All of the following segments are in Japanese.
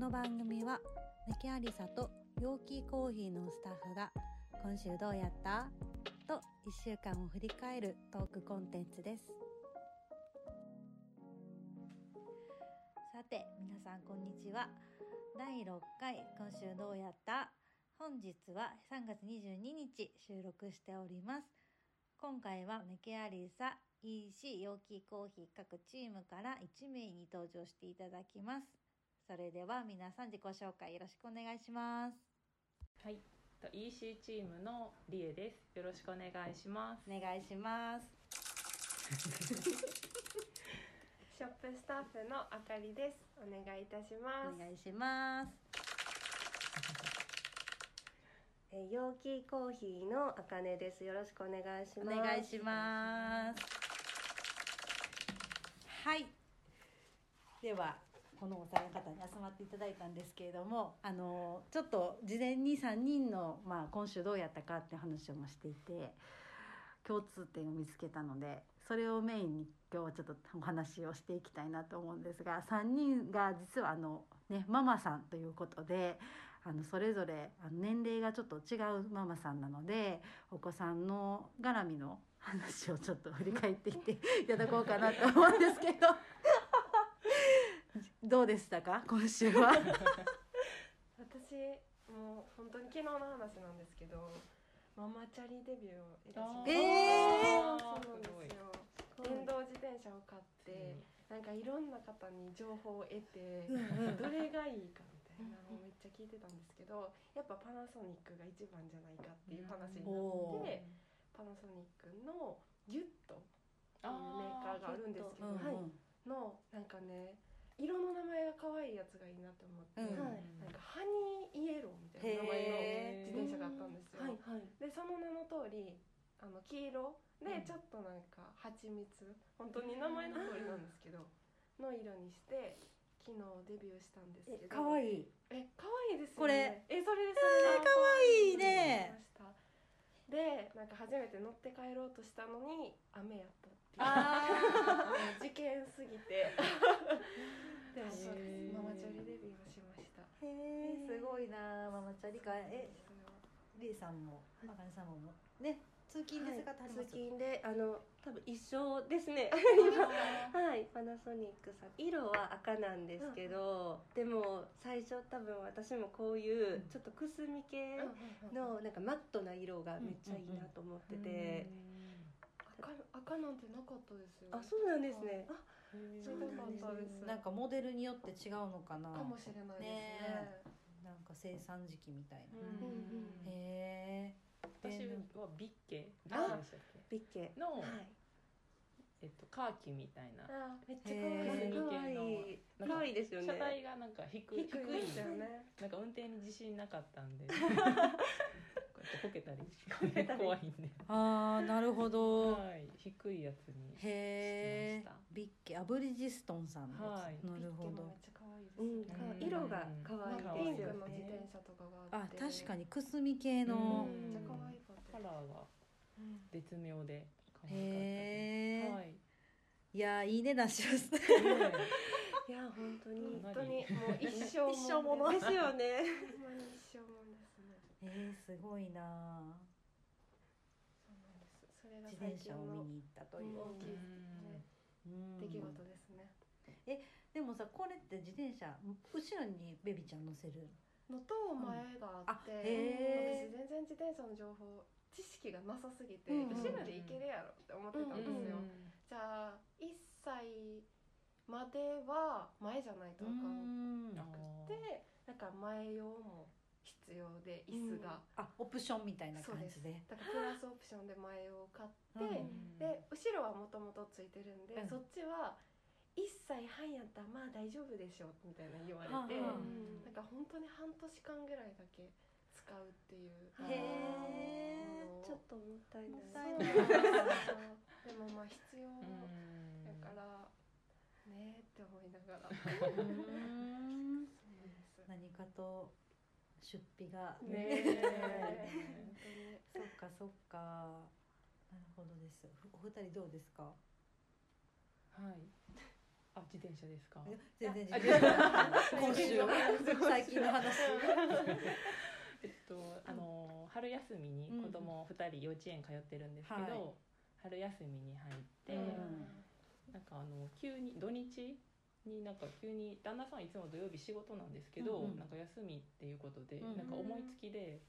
の番組はメキアリサと陽気コーヒーのスタッフが今週どうやったと1週間を振り返るトークコンテンツです。さて皆さんこんにちは。第6回今週どうやった？本日は3月22日収録しております。今回はメケアリサ EC 陽気コーヒー各チームから1名に登場していただきます。それでは皆さん自己紹介よろしくお願いしますはい、と EC チームのリエです。よろしくお願いします。お願いします ショップスタッフのあかりです。お願いいたしおます。願いします えー、陽気コーヒーのあかねです。よろしくお願いしおます。願いしますはいではこのお三方に集まっていただいたんですけれどもあのちょっと事前に3人の、まあ、今週どうやったかって話をもしていて共通点を見つけたのでそれをメインに今日はちょっとお話をしていきたいなと思うんですが3人が実はあの、ね、ママさんということであのそれぞれ年齢がちょっと違うママさんなのでお子さんの絡みの話をちょっと振り返っていっていただこうかなと思うんですけど。どうでしたか？今週は。私もう本当に昨日の話なんですけど、ママチャリデビューをいたしました。えーそうなんですよ。電動自転車を買って、なんかいろんな方に情報を得て、どれがいいかみたいなのをめっちゃ聞いてたんですけど、やっぱパナソニックが一番じゃないかっていう話になって、パナソニックのギュットっていうメーカーがあるんですけど、うんうんはい、のなんかね色の名前が可愛いやつがいいなと思って、うん。なんかハニーイエローみたいな名前の自転車があったんですよ、はいはい。でその名の通りあの黄色。うん。でちょっとなんか蜂蜜。本当に名前の通りなんですけどの色にして昨日デビューしたんですけど。かわいい。え可愛いですよね。これ。えそれですえーかわいいねでなんか初めて乗って帰ろうとしたのに雨やったっていう。あなママチャリかえそれはリエさんもあかねさんもね通勤で使ってはります、通勤であの多分一緒ですね。はいパナソニックさん。色は赤なんですけど、でも最初多分私もこういうちょっとくすみ系のなんかマットな色がめっちゃいいなと思ってて、赤赤なんてなかったですよ。あそうなんですね。あそうなんですなんかモデルによって違うのかな。かもしれないですね。ねなんか生産時期みたいな、うんへえ私はビッケ。ビッケ。の、はいえっと、カーキみたいな。あめっちゃ可愛い。かわいですよね。車体がなんか低い。低いですよね。なんか運転に自信なかったんで。こうやってこけたり。怖いんで。ああなるほど、はい。低いやつにへえしました。ビッケアブリジストンさんはい。なるほど。ビッケもめっちゃ可愛いですうん。ねうん。色が可愛なんかいですよピンクの自ね転車とかがああって。確かにくすみ系の、うん。めっちゃ可愛かったカラーがうん。絶妙で可愛かったはい。いやーいい値段します。ねねいや本当に。本当にもう一生一生もの。ですよね。一生もんですね。えー、すごいなそうなんです。それが自最転車を見に行ったという、大きいねうん。出来事ですね。でもさこれって自転車後ろにベビちゃん乗せるのと前があっあて、私全然自転車の情報知識がなさすぎて、うん後ろで行けるやろって思ってたんですよ、うんじゃあ1歳までは前じゃないとあかんんなくてなんか前用も必要で椅子が、あオプションみたいな感じで。だからプラスオプションで前用を買って、うん。で後ろはもともとついてるんで、うん。そっちは1歳半やったらまあ大丈夫でしょみたいな言われて、なんか本当に半年間ぐらいだけ使うっていう。へーものをちょっともったいな。いでもまあ必要うんだからねえって思いながら。何かと出費が。ねえ そっかそっか。なるほどです。お二人どうですか？はいあ自転車ですか？全然あ違う今週最近の話。えっとあの春休みに子供二人幼稚園通ってるんですけど、はい。春休みに入って、うん。なんかあの急に土日になんか急に旦那さんいつも土曜日仕事なんですけど、うんうん。なんか休みっていうことで、うんなんか思いつきで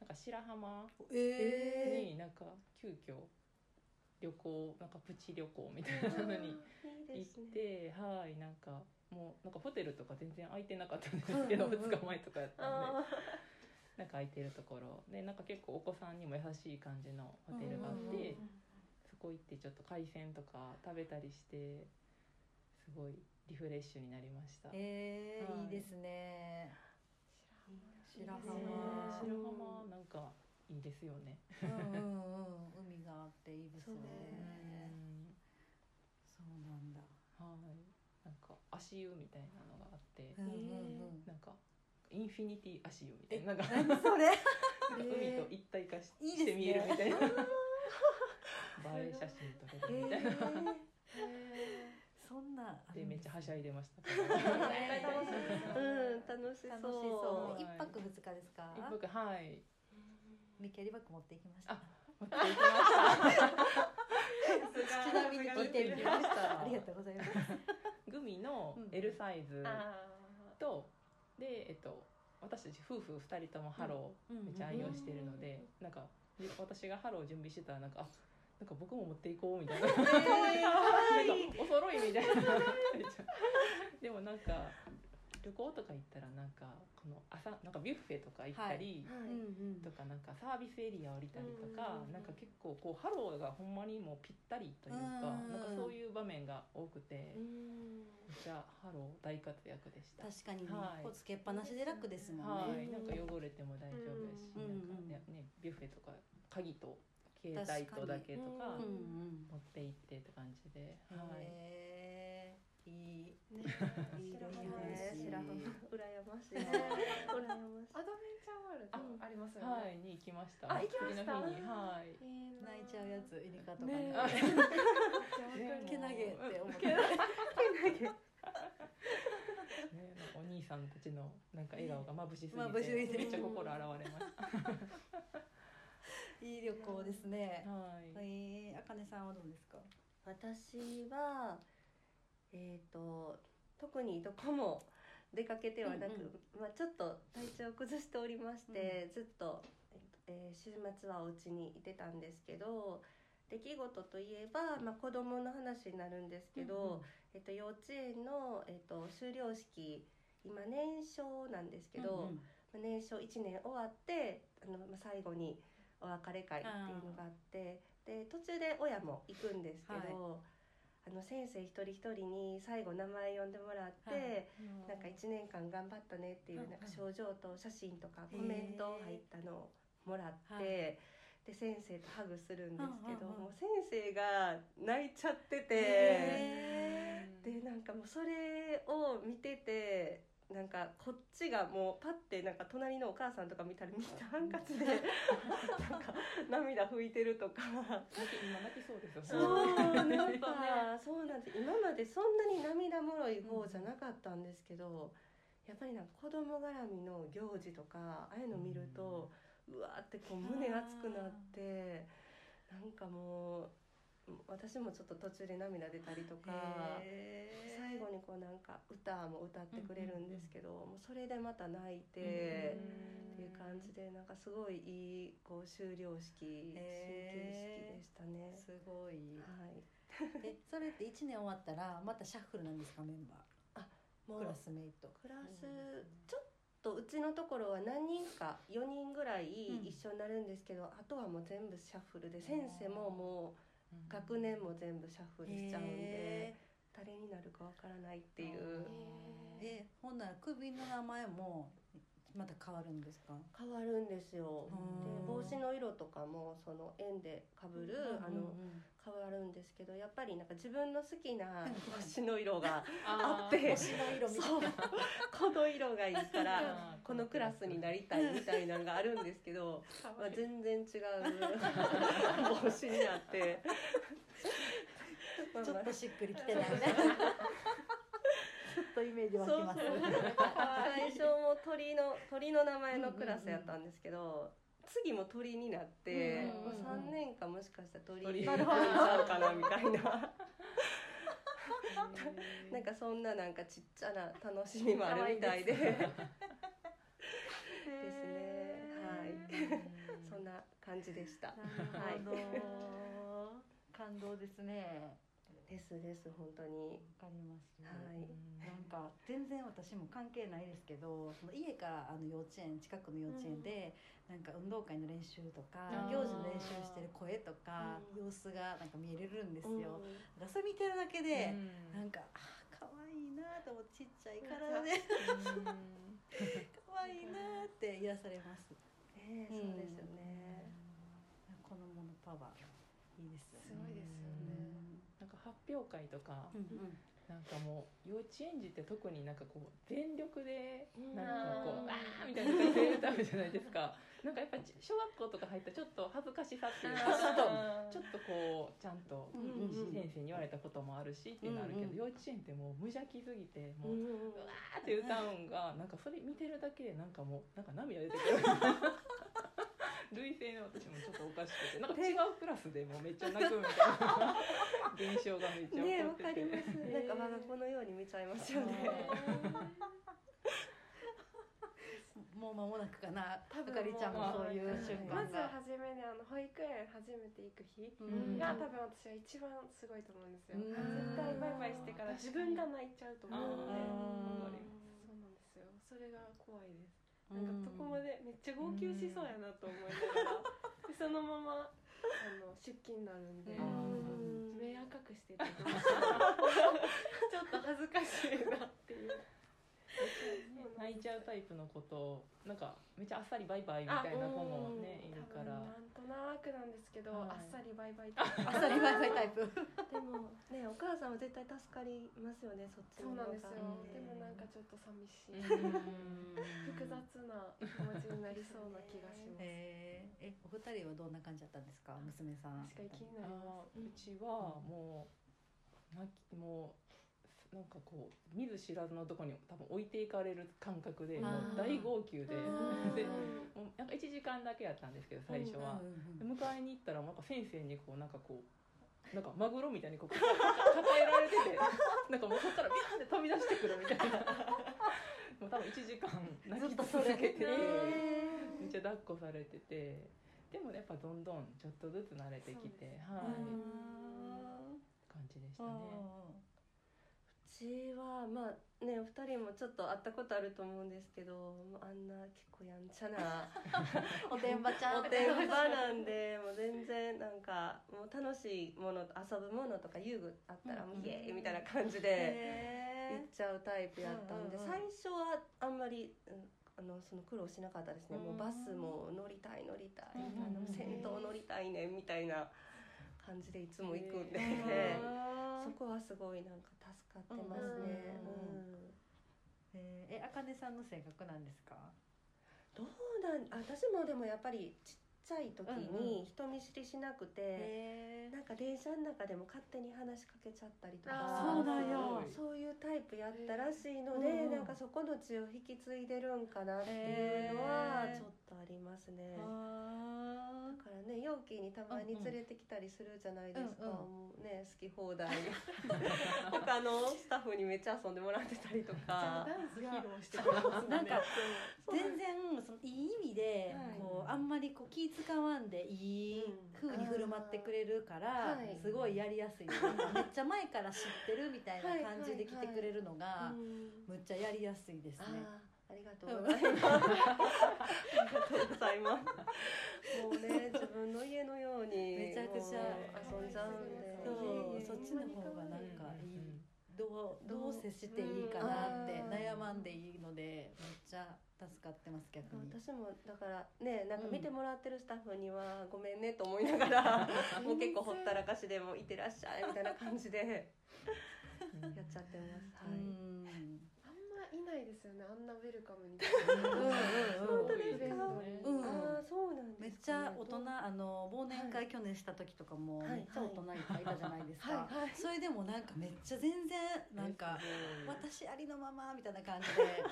なんか白浜えになんか急遽旅行なんかプチ旅行みたいなのに行っですね。て、はいなんかもうなんかホテルとか全然空いてなかったんですけど、うんうんうん2日前とかやったんで。あなんか空いてるところ。でなんか結構お子さんにも優しい感じのホテルがあって、そこ行ってちょっと海鮮とか食べたりしてすごいリフレッシュになりました。えーはい。いいですね。白ね浜。白浜いいですよね。うんうんうん海があっていいですそうねうんそうなんだはい。なんか足湯みたいなのがあってう、んうんうんなんかインフィニティ足湯みたいななんか何それ？海と一体化して見えるみたいな。映え写真撮れるみたいな。そんなでめっちゃはしゃいでました。うん楽しそう一泊二日ですか？一泊はい。ミキャリバッグ持っていきました。あ持って行きました。ちなみに聞いてみました。ありがとうございます。グミのうん L サイズあと、でえっと私たち夫婦二人ともハローめっちゃ愛用してるので、なんかで私がハロー準備してたらなんかあなんか僕も持っていこうみたいな。お揃いみたいな。でもなんか旅行とか行ったらなんかこの朝なんかビュッフェとか行ったり、はい。うんとかなんかサービスエリア降りたりとか、うんなんか結構こうハローがほんまにもうぴったりというか、うん。なんかそういう場面が多くて、うん。めっちゃハロー大活躍でした。確かにねはい。つけっぱなしで楽ですもんね。はい、なんか汚れても大丈夫やし、うん。なんかねねビュッフェとか鍵と携帯とだけとか持って行ってって感じで、はい。いいね いい白浜 羨ましい。ね羨ましい。アドベンチャーワールドありますよね。はい、に行きました。あ行きました。はい。泣いちゃうやつイルカとか。けなげって思って。ね、なんかお兄さんたちのなんか笑顔が眩しすぎて、眩しすぎて。めっちゃ心洗われました。いい旅行ですね。はい。えーあかねさんはどうですか？私はえっ、と特にどこも出かけてはなく、うんまあ、ちょっと体調を崩しておりまして、ずっと、えっとえー週末はお家にいてたんですけど出来事といえば、まあ、子供の話になるんですけど、えっと、幼稚園の、えっと、修了式今年少なんですけど、うんまあ年少1年終わってあの、まあ、最後にお別れ会っていうのがあってで途中で親も行くんですけど、あの先生一人一人に最後名前呼んでもらって、はい。なんか1年間頑張ったねっていううんなんか症状と写真とかコメント入ったのをもらって。はい。で先生とハグするんですけど、うんうんうん。もう先生が泣いちゃってて、へでなんかもうそれを見ててなんかこっちがもうパッてなんか隣のお母さんとか見たらみんなハンカチでなんか涙拭いてるとか。今泣きそうですよ。そうなんねかそうなんです。今までそんなに涙もろい方じゃなかったんですけど、やっぱりなんか子供絡みの行事とかああいうの見ると、うわーってこう胸熱くなってなんかもう私もちょっと途中で涙出たりとか。最後にこうなんか歌も歌ってくれるんですけど、もうそれでまた泣いて、っていう感じでなんかすごいいいこう修了式終へー。形式でしたね。すごい。はい。えそれって一年終わったらまたシャッフルなんですかメンバもうークラスメイト。クラスちょっとうちのところは何人か4人ぐらいうん。一緒になるんですけど、あとはもう全部シャッフルで先生ももう学年も全部シャッフルしちゃうんでへ誰になるかわからないっていう。ーえほんなら首の名前もまた変わるんですか？変わるんですよ。うん。で帽子の色とかもその円でかぶる、あのうんうん変わるんですけどやっぱりなんか自分の好きな帽子の色が ああって星の色みたいそう。この色がいいからこのクラスになりたいみたいなのがあるんですけど、まあ、全然違う帽子になって。ま あちょっとしっくりきてないね イジ湧きますそうそう。最初も鳥の鳥の名前のクラスやったんですけど、次も鳥になって、うんもう3年間もしかしたら鳥鳥になっちゃうかなみたいな。なんかそんななんかちっちゃな楽しみもあるみたいで。ですね。はい。そんな感じでした。なるほど、感動ですねですです本当に。わかります、はい。なんか全然私も関係ないですけどその家からあの幼稚園近くの幼稚園で、なんか運動会の練習とか行事の練習してる声とか、うん。様子がなんか見れるんですよ、うん。それ見てるだけで、なんかあー可愛いなと思ってちっちゃい体で。可愛いなって癒されます。ねそうですよね、子供のパワーいいですよね。すごいですよねなんか発表会とかうんうん。なんかもう幼稚園児って特になんかこう全力でうんなんかこううんあーみたいな感じで歌うじゃないですか。なんかやっぱり小学校とか入ったらちょっと恥ずかしさっていうかちょっとこうちゃんと先生に言われたこともあるしっていうのあるけど、うんうん幼稚園ってもう無邪気すぎてもう、うんうわーって歌うんがなんかそれ見てるだけでなんかもうなんか涙出てくる類性の私もちょっとおかしくて なんか違うクラスでもうめっちゃ泣くみたいな現象がめっちゃ起こってて、かります。なんか我が子のように見ちゃいますよね。もう間もなくかな。多分あかりちゃんもそういう瞬間まずが、初めにあの保育園初めて行く日うん。が多分私は一番すごいと思うんですよ。うん。絶対バイバイしてから自分が泣いちゃうと思うので。そうなんですよ。それが怖いですなんかどこまでめっちゃ号泣しそうやなと思いながら でそのままあの出勤になるんで。うん。目赤くしてて ちょっと恥ずかしいなっていう泣いちゃう タイプの子となんかめっちゃあっさりバイバイみたいな子もねいるから。なんとなくなんですけど、はい。あっさりバイバイタイプ。あっさりバイバイタイプ。でもねお母さんは絶対助かりますよねそっちそうなんですよ、うん。でもなんかちょっと寂しい、うん。複雑な気持ちになりそうな気がします、えー、えお二人はどんな感じだったんですか娘さん。確かに気になりまあーうちはもう泣きもうなんかこう見ず知らずのとこに多分置いていかれる感覚でもう大号泣でーでもうなんか1時間だけやったんですけど最初は。で迎えに行ったらなんか先生にこうなんかこうなんかマグロみたいにこう抱えられててなんかもうそこからビャーって飛び出してくるみたいなもう多分1時間泣き続けてめっちゃ抱っこされててでもやっぱどんどんちょっとずつ慣れてきて、はい、うん感じでしたね。うちはまあねお二人もちょっと会ったことあると思うんですけどあんな結構やんちゃな おてんばちゃん。おてんばなんでもう全然なんかもう楽しいもの遊ぶものとか遊具あったらもうイエーイみたいな感じで言っへちゃうタイプやったんで最初はあんまり、うんあのその苦労しなかったですね。もうバスも乗りたい乗りたいみたいな乗りたいねみたいな感じでいつも行くんで、へそこはすごいなんか助かってますね。うんえあかねさんの性格なんですか？どうなん私もでもやっぱりちっちゃい時うんに人見知りしなくて、へなんか電車の中でも勝手に話しかけちゃったりとかそうなんや。そういうタイプやったらしいので、うんうんなんかそこの血を引き継いでるんかなっていうのはちょっとありますね。あだからね容器にたまに連れてきたりするじゃないですか、うんうん。もうね好き放題 他のスタッフにめっちゃ遊んでもらってたりとか。ダンス披露してくれますもんね。なんか全然そのいい意味で、はい。こうあんまりこう気使わんでいい風に振る舞ってくれるから、すごいやりやすい、めっちゃ前から知ってるみたいな感じで来てくれるのが、うんむっちゃやりやすいですね。ありがとうございます。ありがとうございます。もうね、自分の家のように。めちゃくちゃ遊んじゃうんで。そうそっちの方がなんかいい、うんどうどう接していいかなってうん悩まんでいいのでめっちゃ助かってます逆に。私もだからねなんか見てもらってるスタッフにはごめんねと思いながら、もう結構ほったらかしでもいってらっしゃいみたいな感じで やっちゃってます。うはい。ん。あんまいないですよねあんなウェルカムにうんうんうんそうですねうん。ああそうなんですかね。めっちゃ大人あの忘年会去年した時とかもはい。めっちゃ大人いっぱいいたじゃないですか、はい。はい。それでもなんかめっちゃ全然なんか私ありのままみたいな感じで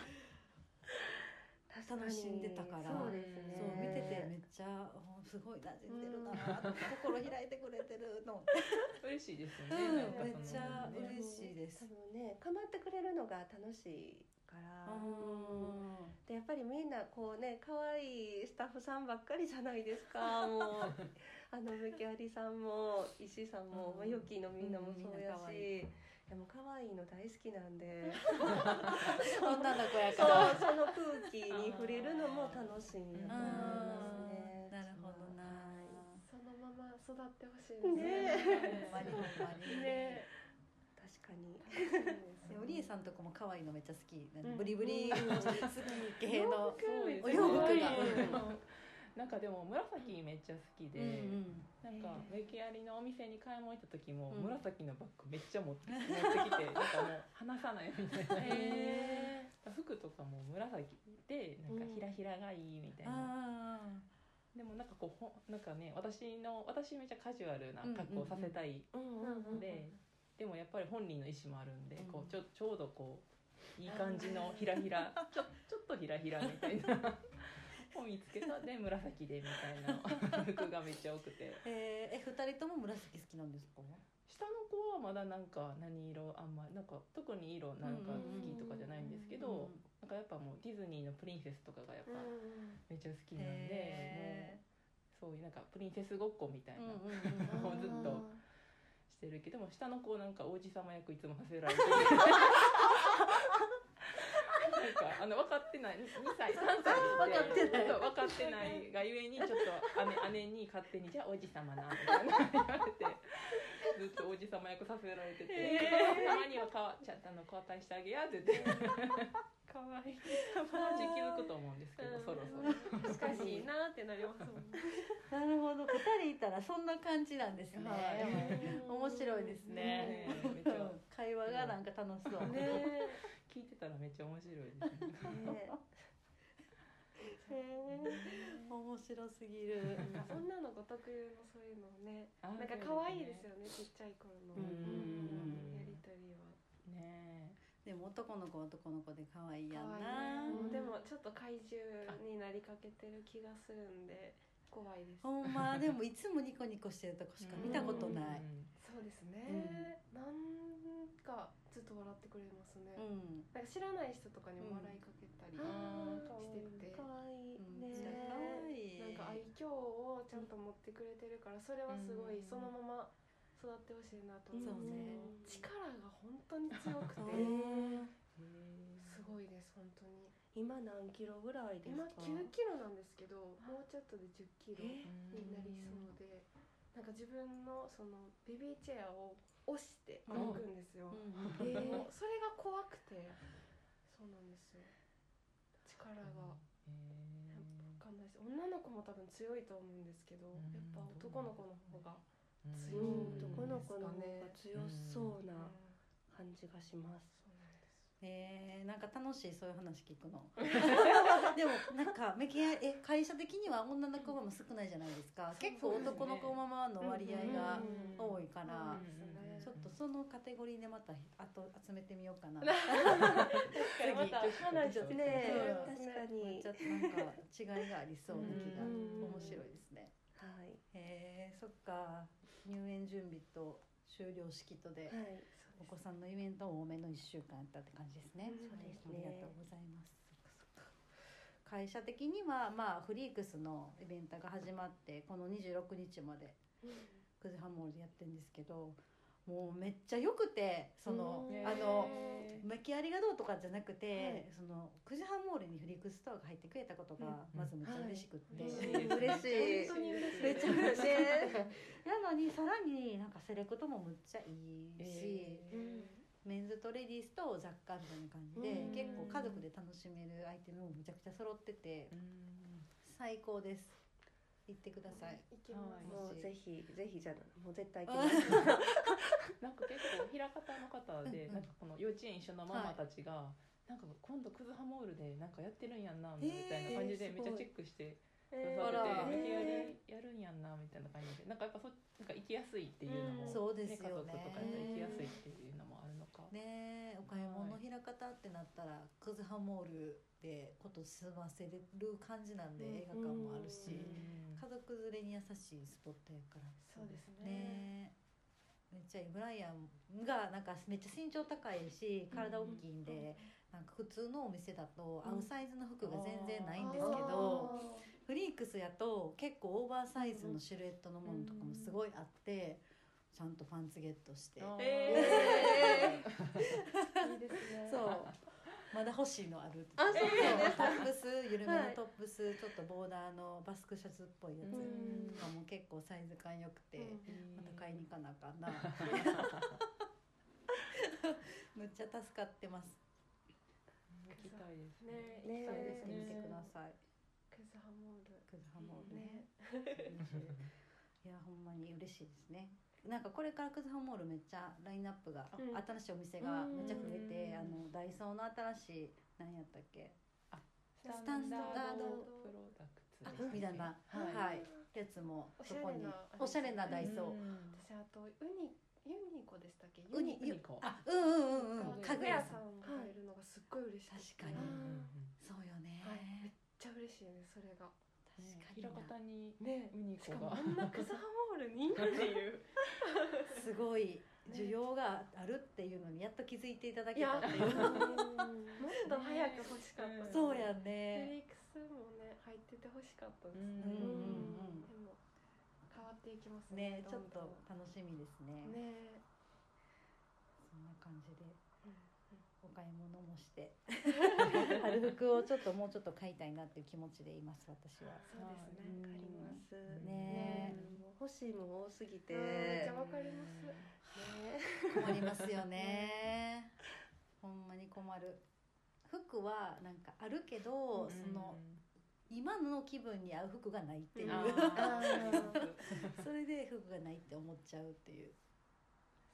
楽しんでたから。そうですねそう見ててめっちゃおすごい馴染んでるな。心開いてくれてるの。嬉しいですよね、うん。なんかそのめっちゃね嬉しいです。多分ね構ってくれるのが楽しいから。うんでやっぱりみんなこうね可愛いスタッフさんばっかりじゃないですか。もう。あのムキアリさんも石井さんも、うんまあ、ヨッキーのみんなもうんそうやみんな可愛し、いやもう可愛いの大好きなんで。女の子やそうから。その空気に触れるのも楽しいんだと思いますね。なるほどな。そのまま育ってほしいです。ね。ほんまにほんまに。ね。確かに。でおりえさんとこも可愛いのめっちゃ好き、んブリブリ好き系の。お洋服が。うんなんかでも紫めっちゃ好きで、うんなんかへメキアリのお店に買い物行った時も、うん。紫のバッグめっちゃ持って 持ってきてなんかもう離さないみたいな、へ服とかも紫でなんかひらひらがいいみたいな、あでもなんかこうほんなんかね私の私めっちゃカジュアルな格好をさせたいうん。うん。うん。で、でもやっぱり本人の意思もあるんで、うん。こうちょちょうどこういい感じのひらひら ちょちょっとひらひらみたいなを見つけたで紫でみたいな。服がめっちゃ多くて。えー、え二人とも紫好きなんですか？下の子はまだなんか何色あんまなんか特に色なんか好きとかじゃないんですけど、なんかやっぱもうディズニーのプリンセスとかがやっぱめっちゃ好きなんで、へもうそういうなんかプリンセスごっこみたいな、うんうんうんもうずっとしてるけども下の子なんか王子様役いつもさせられて あの分かってない。2歳 3歳で。分かってない。ちょっと分かってないがゆえにちょっと姉姉に勝手に「じゃあ王子様な」みたいな。言われてずっと王子様役させられてて「たまにはかわちゃんとあの交代してあげや」って言って。可愛い友達気づくと思うんですけどそろそろ。難しいなってなりますもんね。なるほど。二人いたらそんな感じなんですね、はい。面白いですね。ねめっちゃ。会話がなんか楽しそう、ね聞いてたらめっちゃ面白いですね。ね面白すぎる。女の子特有のそういうのね。あなんか可愛いですよねちっちゃい頃の。うん。やりとりは。ね。でも男の子は男の子で可愛いやん可なでもちょっと怪獣になりかけてる気がするんで怖いです。ほんま。でもいつもニコニコしてるとこしか見たことない。そうですね。なんかずっと笑ってくれますね。うん、なんか知らない人とかにも笑いかけたりあしてて。可愛いうん。ねなんか愛嬌をちゃんと持ってくれてるからそれはすごいうん。そのまま育ってほしいなと思そううんね。力が本当に強くて。うん。すごいです本当に。今何キロぐらいです今か9キロなんですけどもうちょっとで10キロえになりそうで。なんか自分のそのベビーチェアを押して歩くんですよ、うんでもそれが怖くてそうなんですよ。力が。わかんないです女の子も多分強いと思うんですけど、うん。やっぱ男の子の方が、うん。強い男の子の方が強そううん。な感じがします。えー、なんか楽しいそういう話聞くの。でもなんかメキアえ会社的には女の子ママ少ないじゃないですか。結構男の子ママの割合がうん多いからそのカテゴリーでまたあと集めてみようかな。確かにまたね。う。ん確かに。ちょっとなんか違いがありそうな気がうん面白いですね。はい。へえそっか。入園準備と終了式とではい。お子さんのイベント多めの1週間やったって感じですね。うんそうですありねがとうございます。そっかそっか。会社的にはまあフリークスのイベントが始まってこの26日まで9時半モールでやってるんですけど、もうめっちゃ良くてそのうん。あの。へー。メキありがどうとかじゃなくて、はい。その9時半モールにフリークスストアが入ってくれたことがうん。まずめっちゃ嬉しくって、はい。嬉しい。本当に嬉しい。めちゃめちゃねなのにさらになんかセレクトもむっちゃいいし、えー。メンズとレディースと雑貨みたいな感じでうん。結構家族で楽しめるアイテムもむちゃくちゃ揃っててうん。最高です行ってください。行きます、はい。もうぜひぜひじゃもう絶対行きます。なんか結構平方の方で、なんかこの幼稚園一緒のママたちが、なんか今度クズハモールでなんかやってるんやんなみたいな感じでえーめっちゃチェックしてくえださってて、あら無理やりやるんやんなみたいな感じでなんかやっぱそなんか行きやすいっていうのも、うん。そうですよね。家族とか行きやすいっていうのもあるのか。ねえお買い物の開方なったらクズハモールでこと済ませる感じなんで、うん。映画館もあるし、うん。家族連れに優しいスポットやから。そうですね。ね。えめっちゃブライアンがなんかめっちゃ身長高いし体大きいんで、なんか普通のお店だと合うサイズの服が全然ないんですけど、フリークスやと結構オーバーサイズのシルエットのものとかもすごいあって、ちゃんとパンツゲットして、えー。いいですね。そう。まだ欲しいのある。あそう。なんですトップス緩めはいのトップス、ちょっとボーダーのバスクシャツっぽいやつうん。とかも結構サイズ感良くて、うん。また買いに行かなあかんな。むっちゃ助かってます。行きたいですね。ね行きたいです試してみてねください。クズハモール。クズハモールね。いやほんまに嬉しいですねなんかこれからクズハモールめっちゃラインナップが、うん。新しいお店がめっちゃ増えて、うんあのダイソーの新しい何やったっけ？ススタンダードプロダクツあでしたっけみたいな。はい。はい、やつもそこにゃれなおしゃれなダイソー、うん。私あとウニユニコでしたっけ？ウニユニコ。あうんうんうんうん。家具家具屋家具屋さん。さんが入るのがすっごい嬉しい。確かに。うん。そうよね、はい。めっちゃ嬉しいねそれが平な。方にね。ウニしかもコがあんなクズハモールに？っていう。すごい需要があるっていうのにやっと気づいていただけたっていう。もっと早く欲しかったね。そうやフねリックスもね入ってて欲しかったですうんねうんうん。でも変わっていきますうんねねちょっと楽しみですね。んね。そんな感じで。うんお買い物もして春服をちょっともうちょっと買いたいなっていう気持ちでいます私は。そうですね。うん。ります。すねうんもう欲しいもん多すぎて、うんめっちゃわかります。ね困りますよね。ほんまに困る。服はなんかあるけど、その今の気分に合う服がないっていう、うんああー。それで服がないって思っちゃうっていう、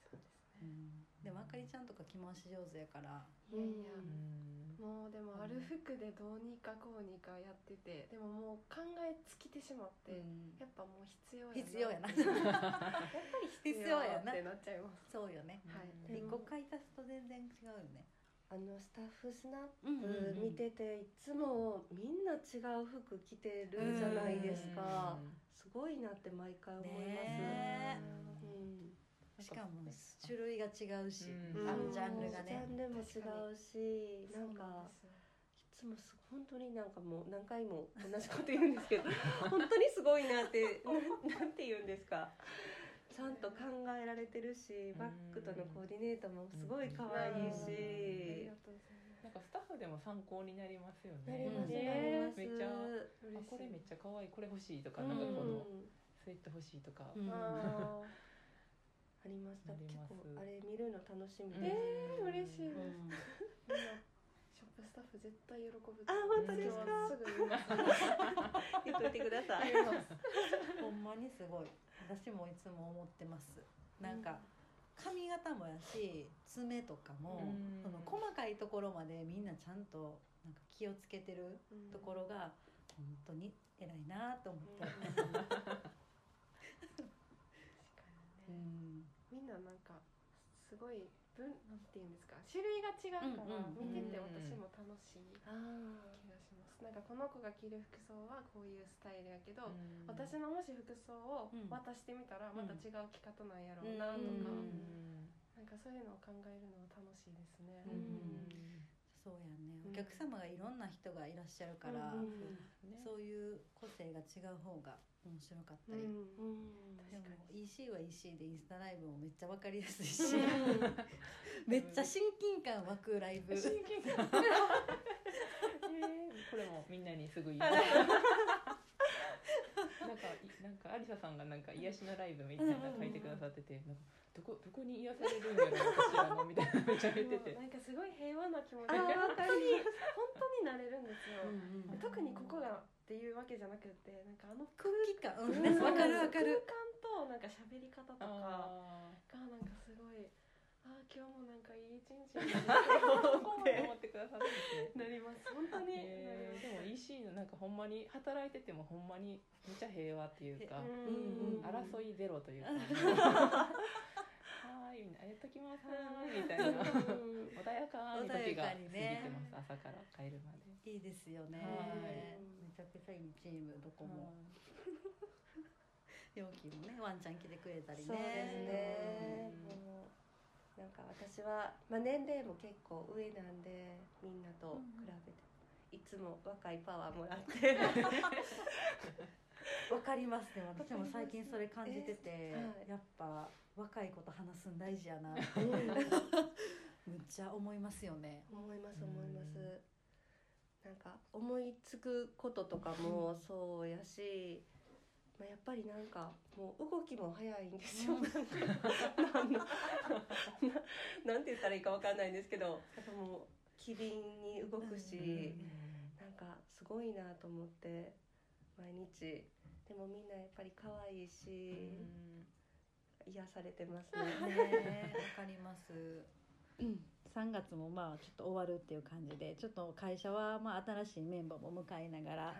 そうですね。うん、でもあかりちゃんとか着回し上手やから。いやいや。うん。もうでもある服でどうにかこうにかやっててでももう考え尽きてしまって、うん。やっぱもう必要やな。必要やな。やっぱり必必要要やな。ってなっちゃいます。そうよね。はい。一個買い足すと全然違うよね。あのスタッフスナップ見てていつもみんな違う服着てるじゃないですか。すごいなって毎回思います、ねうんしかも種類が違うし、うん。あのジャンルがジャねンルも違うしなんかいつもす本当になんかもう何回も同じこと言うんですけど 本当にすごいなってなん なんて言うんですか。ちゃんと考えられてるしバッグとのコーディネートもすごい可愛いし。なんかスタッフでも参考になりますよね。なりめっちゃこれめっちゃ可愛いこれ欲しいとかうんなんかこのスウェット欲しいとか。うんあありました結構あれ見るの楽しみうん。です、ー嬉しい。です、うん。みん。なショップスタッフ絶対喜ぶあ本当ですか？すぐ言います。言っといてください。ほんまにすごい。私もいつも思ってます。なんか髪型もやし爪とかも細かいところまでみんなちゃんとなんか気をつけてるところが本当に偉いなと思って、確かうにね。んみんななんかすごい分なんていうんですか種類が違うから見てて私も楽しいあ気がします。なんかこの子が着る服装はこういうスタイルやけど、私のもし服装をうん渡してみたらまた違う着方なんやろううんなとか、うん。なんかそういうのを考えるのは楽しいですね。うん。そうやね。お客様がいろんな人がいらっしゃるから、うんそういう個性が違う方が面白かったり、うんうん。でも EC は EC でインスタライブもめっちゃ分かりやすいし、めっちゃ親近感湧くライブ。親近感。えーこれもみんなにすぐ言いますなんかいなんか有沙さんがなんか癒しのライブみたいなの書いてくださっててなんかどこどこに癒されるんやろ私みたいなめっちゃ言っててなんかすごい平和な気持ちあーわか本当に本当になれるんですよ。うんうん。特にここがっていうわけじゃなくてなんかあの空気感うん。ね分かる分かる。空間となんか喋り方とかがあなんかすごいあー今日もなんかいい一日チームですそよこまで思ってくださるんで？すねなります。本当に、えー。でも EC のなんかほんまに働いててもほんまにめっちゃ平和っていうか、うん。争いゼロというか いみんな。やっときますみたいなうん穏やかに時が過ぎてます、朝から帰るまで。いいですよね、はい。めちゃくちゃいいチームどこも。は容器 もねワンちゃん来てくれたりね。そうですね。なんか私は、まあ、年齢も結構上なんでみんなと比べて、いつも若いパワーもらって わかります。ね私も最近それ感じてて、えはい。やっぱ若い子と話すん大事やな。ってむっちゃ思いますよね。思います思います。なんか思いつくこととかもそうやし、まあ、やっぱりなんかもう動きも早いんですよ、なんかなんて言ったらいいかわかんないんですけどやっぱもう機敏に動くし、なんかすごいなと思って毎日。でもみんなやっぱり可愛いし、癒されてますね。ね わかります、うん、3月もまあちょっと終わるっていう感じでちょっと会社はまあ新しいメンバーも迎えながら、はい。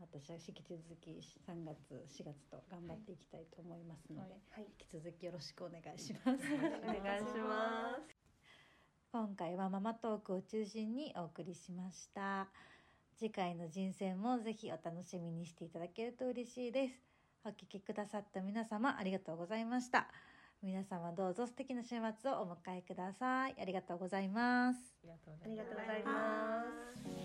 私は引き続き3月4月と頑張っていきたいと思いますので、はい。はい。引き続きよろしくお願いします。お願いします。今回はママトークを中心にお送りしました次回の人生もぜひお楽しみにしていただけると嬉しいです。お聞きくださった皆様ありがとうございました。皆様どうぞ素敵な週末をお迎えください。ありがとうございます。ありがとうございます。